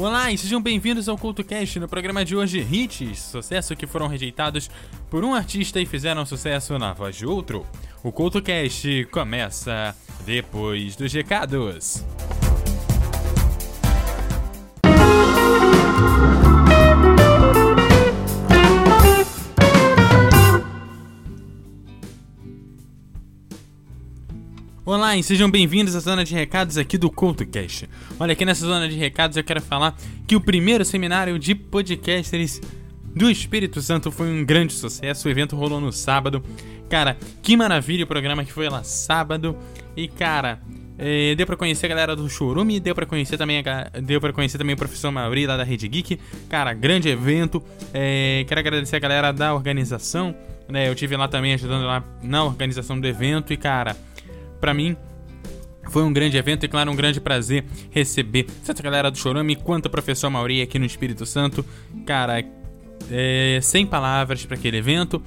Olá e sejam bem-vindos ao CultoCast. No programa de hoje, hits, sucesso que foram rejeitados por um artista e fizeram sucesso na voz de outro. O CultoCast começa depois dos recados. Olá e sejam bem-vindos à zona de recados aqui do CoutoCast. Olha, aqui nessa zona de recados eu quero falar que o primeiro seminário de podcasters do Espírito Santo foi um grande sucesso. O evento rolou no sábado. Cara, que maravilha o programa que foi lá sábado. E cara, é, deu pra conhecer a galera do Chorume, deu pra conhecer também a, deu para conhecer também o professor Mauri lá da Rede Geek. Cara, grande evento. É, quero agradecer a galera da organização. Né, eu tive lá também ajudando lá na organização do evento e cara para mim, foi um grande evento e, claro, um grande prazer receber tanto a galera do Chorame quanto o professor Mauri aqui no Espírito Santo. Cara, é, sem palavras para aquele evento.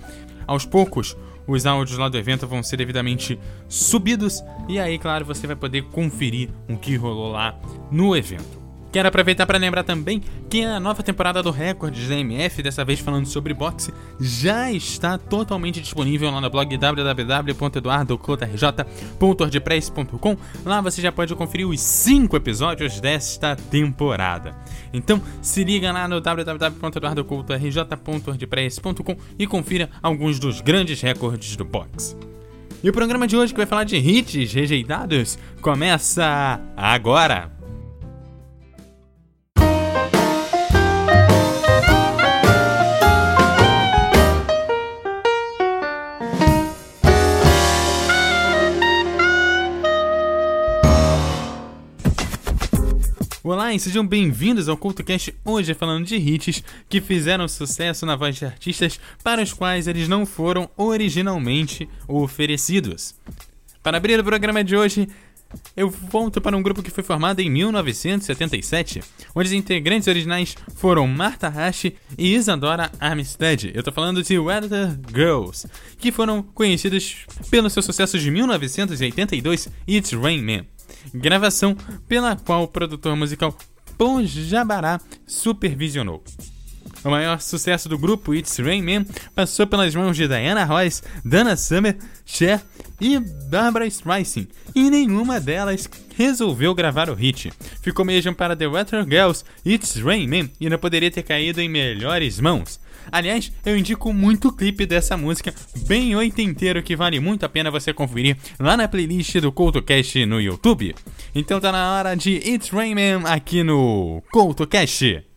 Aos poucos, os áudios lá do evento vão ser devidamente subidos e aí, claro, você vai poder conferir o que rolou lá no evento. Quero aproveitar para lembrar também que a nova temporada do Records da MF, dessa vez falando sobre boxe, já está totalmente disponível lá no blog www.eduardoclotarj.wordpress.com. Lá você já pode conferir os 5 episódios desta temporada. Então, se liga lá no www.eduardoclotarj.wordpress.com e confira alguns dos grandes recordes do boxe. E o programa de hoje que vai falar de hits rejeitados começa agora! Olá e sejam bem-vindos ao CultoCast hoje falando de hits que fizeram sucesso na voz de artistas para os quais eles não foram originalmente oferecidos. Para abrir o programa de hoje, eu volto para um grupo que foi formado em 1977, onde os integrantes originais foram Martha Hash e Isadora Armstead. Eu tô falando de Weather Girls, que foram conhecidos pelo seu sucesso de 1982, It's Rain Man gravação pela qual o produtor musical Pão Jabará supervisionou. O maior sucesso do grupo It's Rain Man passou pelas mãos de Diana Royce, Dana Summer, Cher e Barbara Streisand, e nenhuma delas resolveu gravar o hit. Ficou mesmo para The Weather Girls, It's Rain Man e não poderia ter caído em melhores mãos. Aliás, eu indico muito o clipe dessa música, bem oitenteiro, que vale muito a pena você conferir lá na playlist do CoutoCast no YouTube. Então tá na hora de It's Rayman aqui no CoutoCast.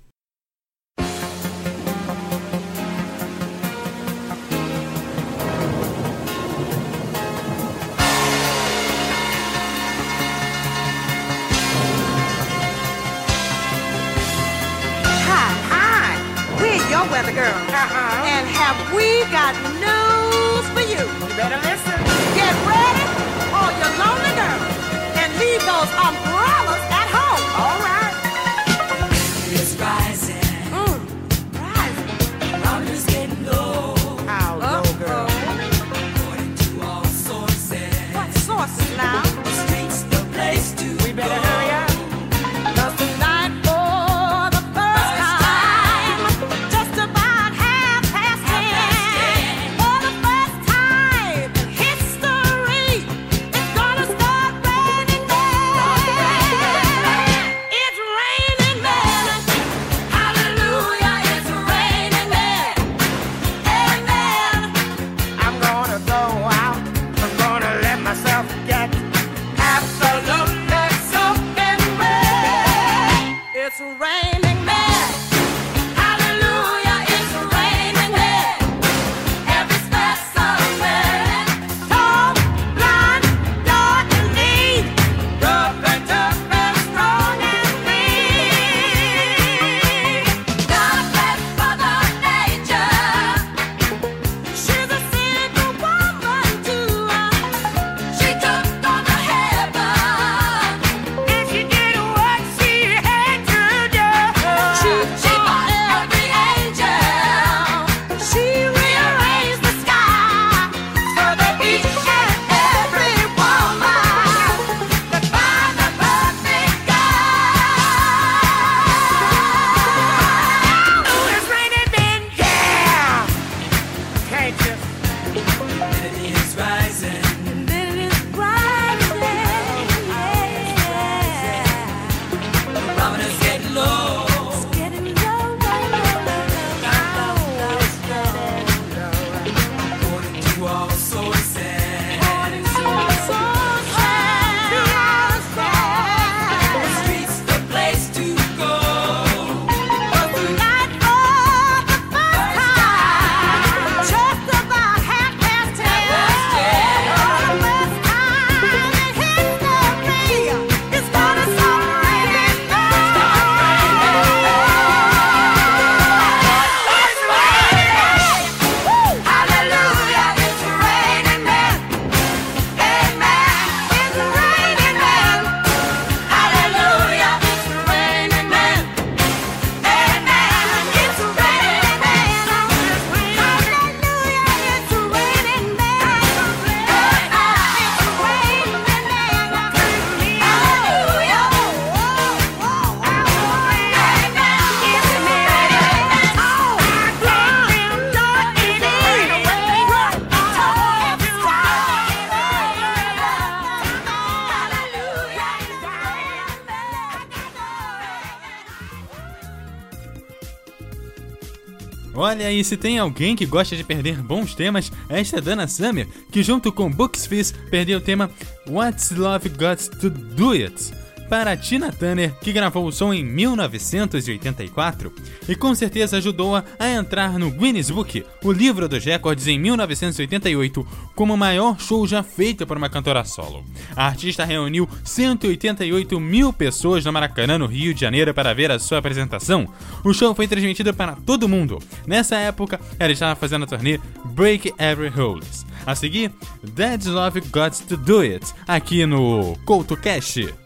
Olha aí, se tem alguém que gosta de perder bons temas, esta é Dana Summer, que junto com Books Fizz perdeu o tema What's Love Got to Do It? Para Tina Turner, que gravou o som em 1984 e com certeza ajudou-a a entrar no Guinness Book, o livro dos recordes em 1988, como o maior show já feito por uma cantora solo. A artista reuniu 188 mil pessoas no Maracanã, no Rio de Janeiro, para ver a sua apresentação. O show foi transmitido para todo mundo. Nessa época, ela estava fazendo a turnê Break Every Rules. A seguir, Dead Love Got to Do It, aqui no CoutoCast.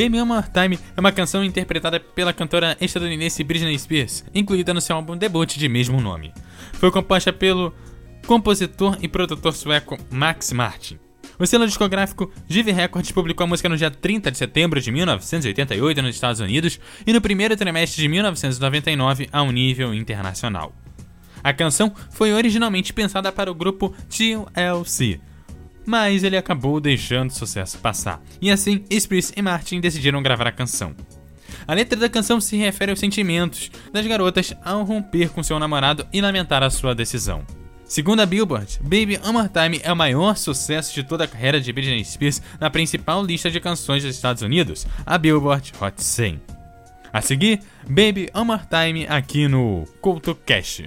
Baby One More Time é uma canção interpretada pela cantora estadunidense Britney Spears, incluída no seu álbum debut de mesmo nome. Foi composta pelo compositor e produtor sueco Max Martin. O selo discográfico Give Records publicou a música no dia 30 de setembro de 1988 nos Estados Unidos e no primeiro trimestre de 1999 a um nível internacional. A canção foi originalmente pensada para o grupo TLC, mas ele acabou deixando o sucesso passar. E assim, Spears e Martin decidiram gravar a canção. A letra da canção se refere aos sentimentos das garotas ao romper com seu namorado e lamentar a sua decisão. Segundo a Billboard, Baby One More Time é o maior sucesso de toda a carreira de Britney Spears na principal lista de canções dos Estados Unidos, a Billboard Hot 100. A seguir, Baby One More Time aqui no Couto Cash.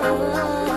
oh.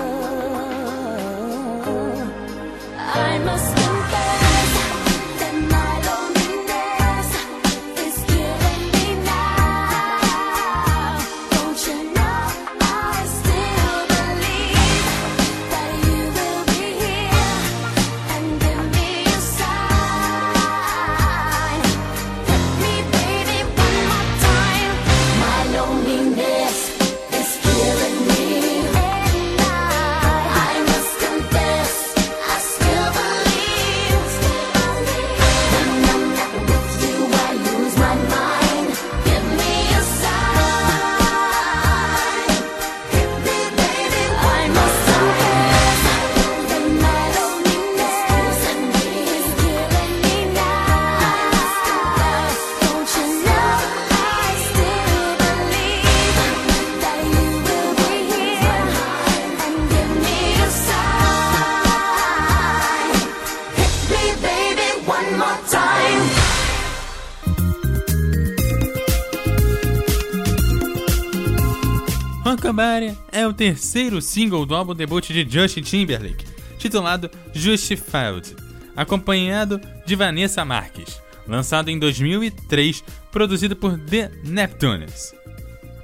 Rockabye é o terceiro single do álbum debut de Justin Timberlake, titulado Justified, acompanhado de Vanessa Marques, lançado em 2003, produzido por The Neptunes.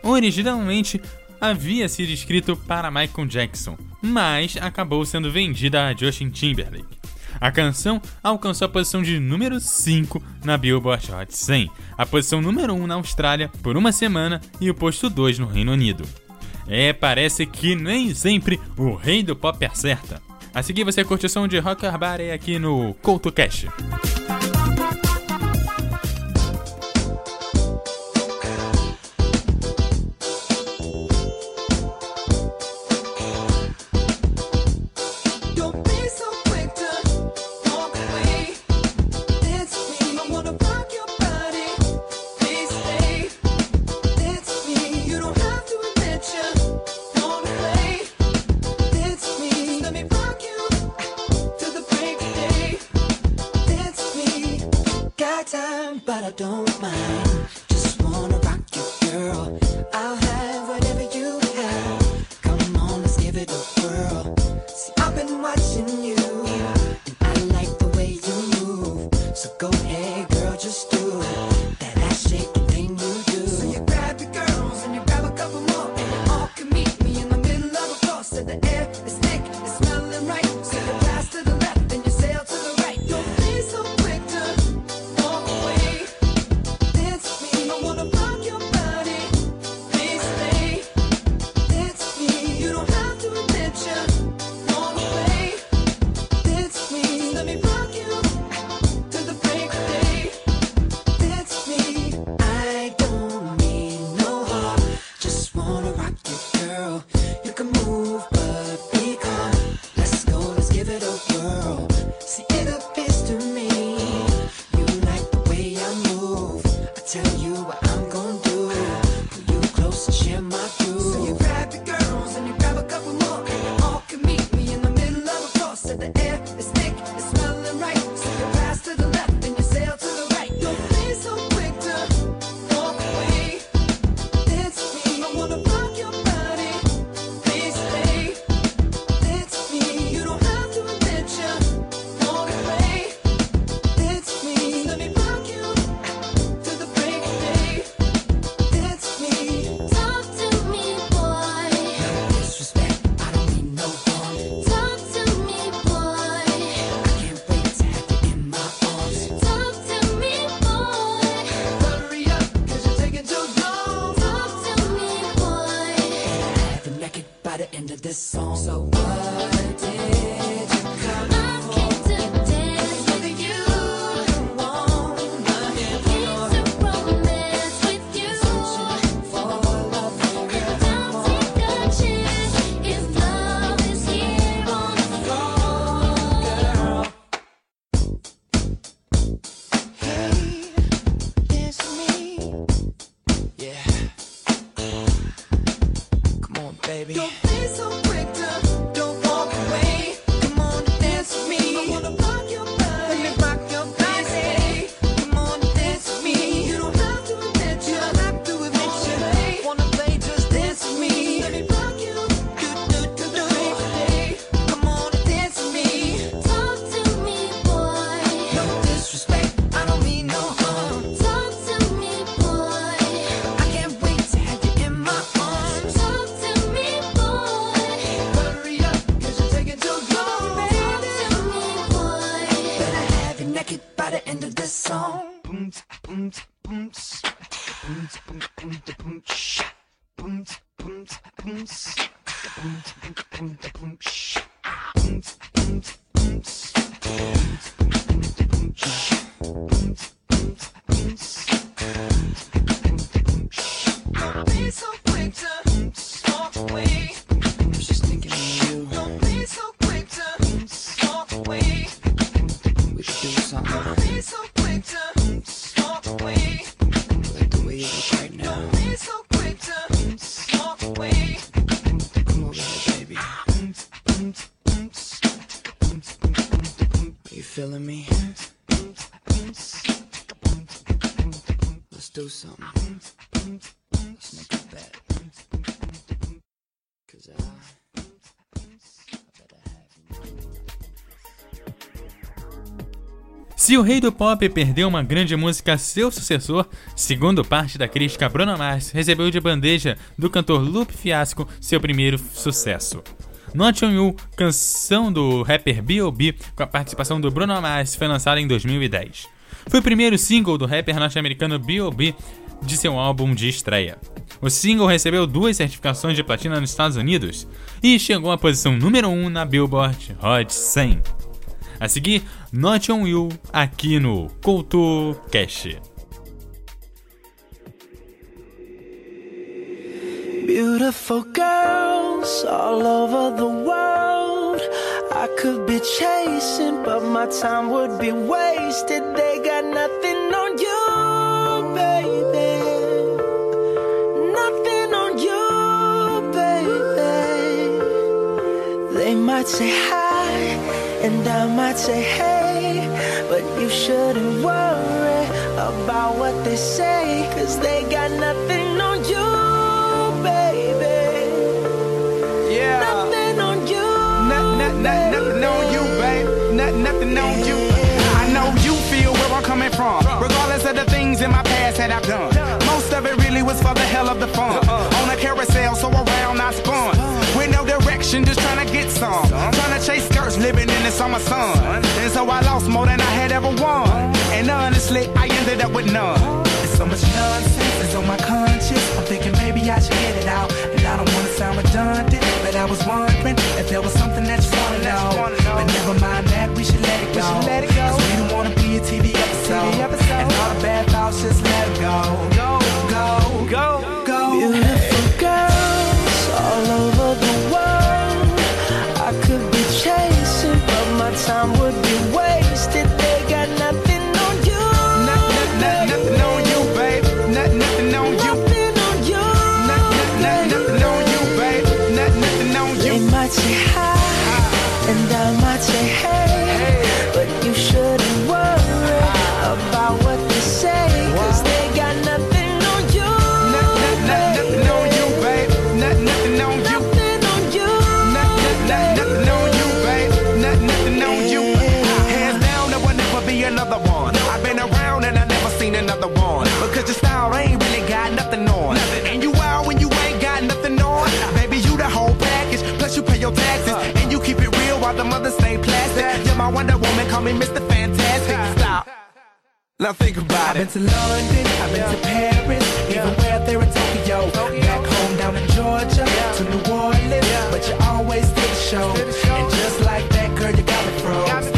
Originalmente havia sido escrito para Michael Jackson, mas acabou sendo vendida a Justin Timberlake. A canção alcançou a posição de número 5 na Billboard Hot 100, a posição número 1 na Austrália por uma semana e o posto 2 no Reino Unido. É, parece que nem sempre o rei do pop acerta. A seguir você curte o som de Rocker Bar aqui no CoutoCast. baby. Se o rei do pop perdeu uma grande música seu sucessor, segundo parte da crítica Bruno Mars recebeu de bandeja do cantor Lupe Fiasco seu primeiro sucesso. Not On You, canção do rapper B.O.B. com a participação do Bruno Mars, foi lançada em 2010. Foi o primeiro single do rapper norte-americano B.O.B. de seu álbum de estreia. O single recebeu duas certificações de platina nos Estados Unidos e chegou à posição número 1 um na Billboard Hot 100. A seguir, Not On um You aqui no CoutoCast. Beautiful girls all over the world. I could be chasing, but my time would be wasted. They got nothing on you, baby. Nothing on you, baby. They might say hi, and I might say hey you shouldn't worry about what they say, cause they got nothing on you, baby. Yeah. Nothing on you. Not, not, nothing on you, baby. Not, nothing on you. I know you feel where I'm coming from, regardless of the things in my past that I've done. Most of it really was for the hell of the fun. Uh-uh. On a carousel, so around I spun. Direction, just trying to get some. Trying to chase skirts, living in the summer sun. And so I lost more than I had ever won. And honestly, I ended up with none. There's so much nonsense is on my conscience. I'm thinking maybe I should get it out. And I don't wanna sound redundant, but I was wondering if there was something that you wanna know. But never mind that, we should let it go. let it go Cause we don't wanna be a TV episode. And all the bad thoughts, just let it go. Go, go, go, go. Beautiful much high, and how much. Now think about it. I've been to London, I've been to Paris, even where there in Tokyo. Back home down in Georgia, to New Orleans, but you always did the show. And just like that, girl, you got me froze.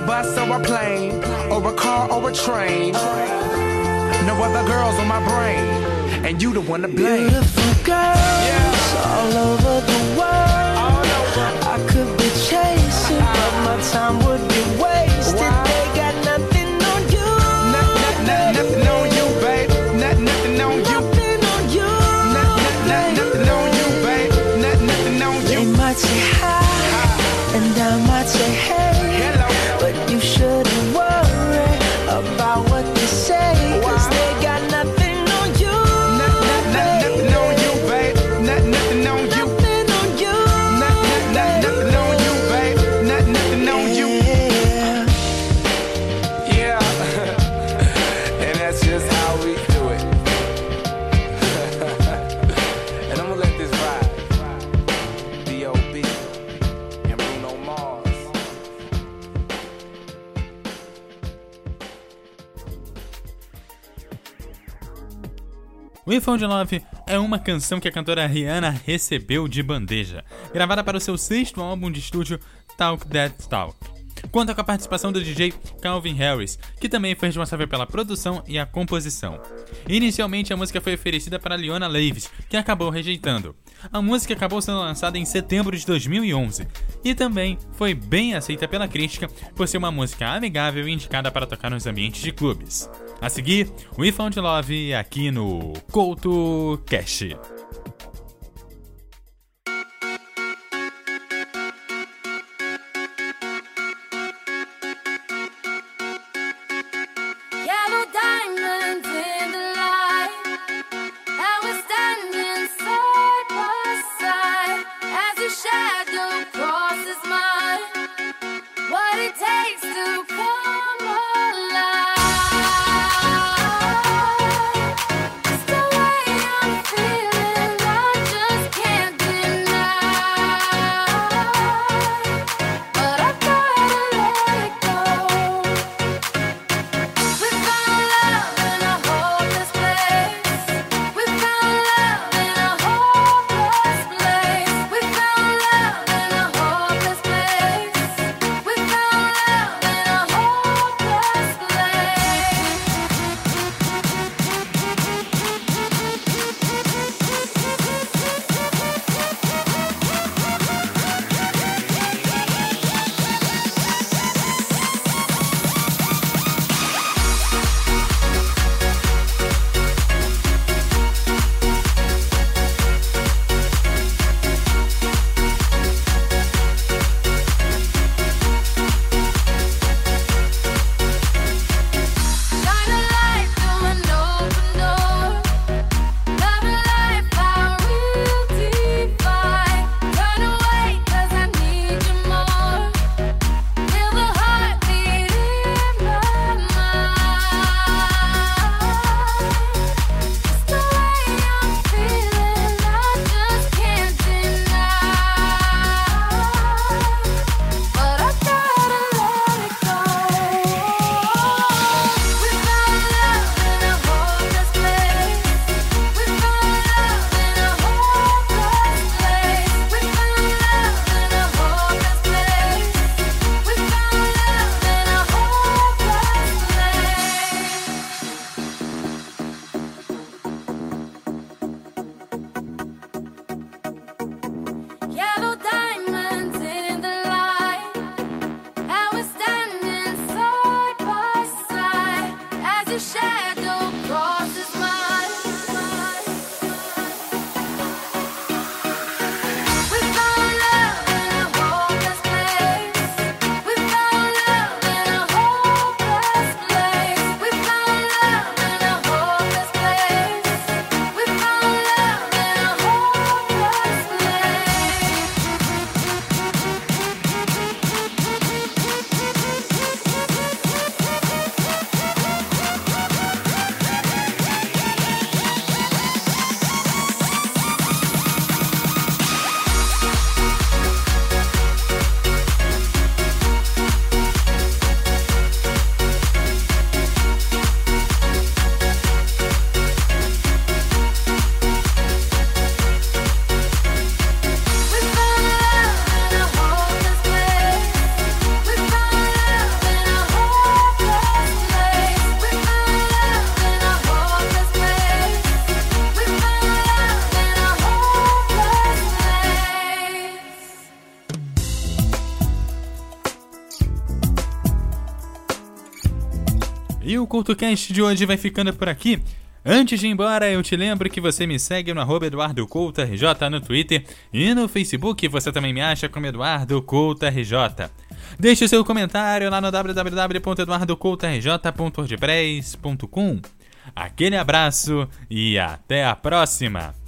A bus or a plane, or a car or a train. No other girls on my brain, and you the one to blame. Beautiful girls all over Found Love é uma canção que a cantora Rihanna recebeu de bandeja, gravada para o seu sexto álbum de estúdio Talk That Talk. Conta com a participação do DJ Calvin Harris, que também foi responsável pela produção e a composição. Inicialmente a música foi oferecida para Leona Levis, que acabou rejeitando. A música acabou sendo lançada em setembro de 2011 e também foi bem aceita pela crítica por ser uma música amigável e indicada para tocar nos ambientes de clubes. A seguir, We Found Love aqui no Couto Cash. CultoCast de hoje vai ficando por aqui. Antes de ir embora, eu te lembro que você me segue no arroba no Twitter e no Facebook você também me acha como Eduardo Couto RJ. Deixe seu comentário lá no www.eduardocoutorj.wordpress.com. Aquele abraço e até a próxima!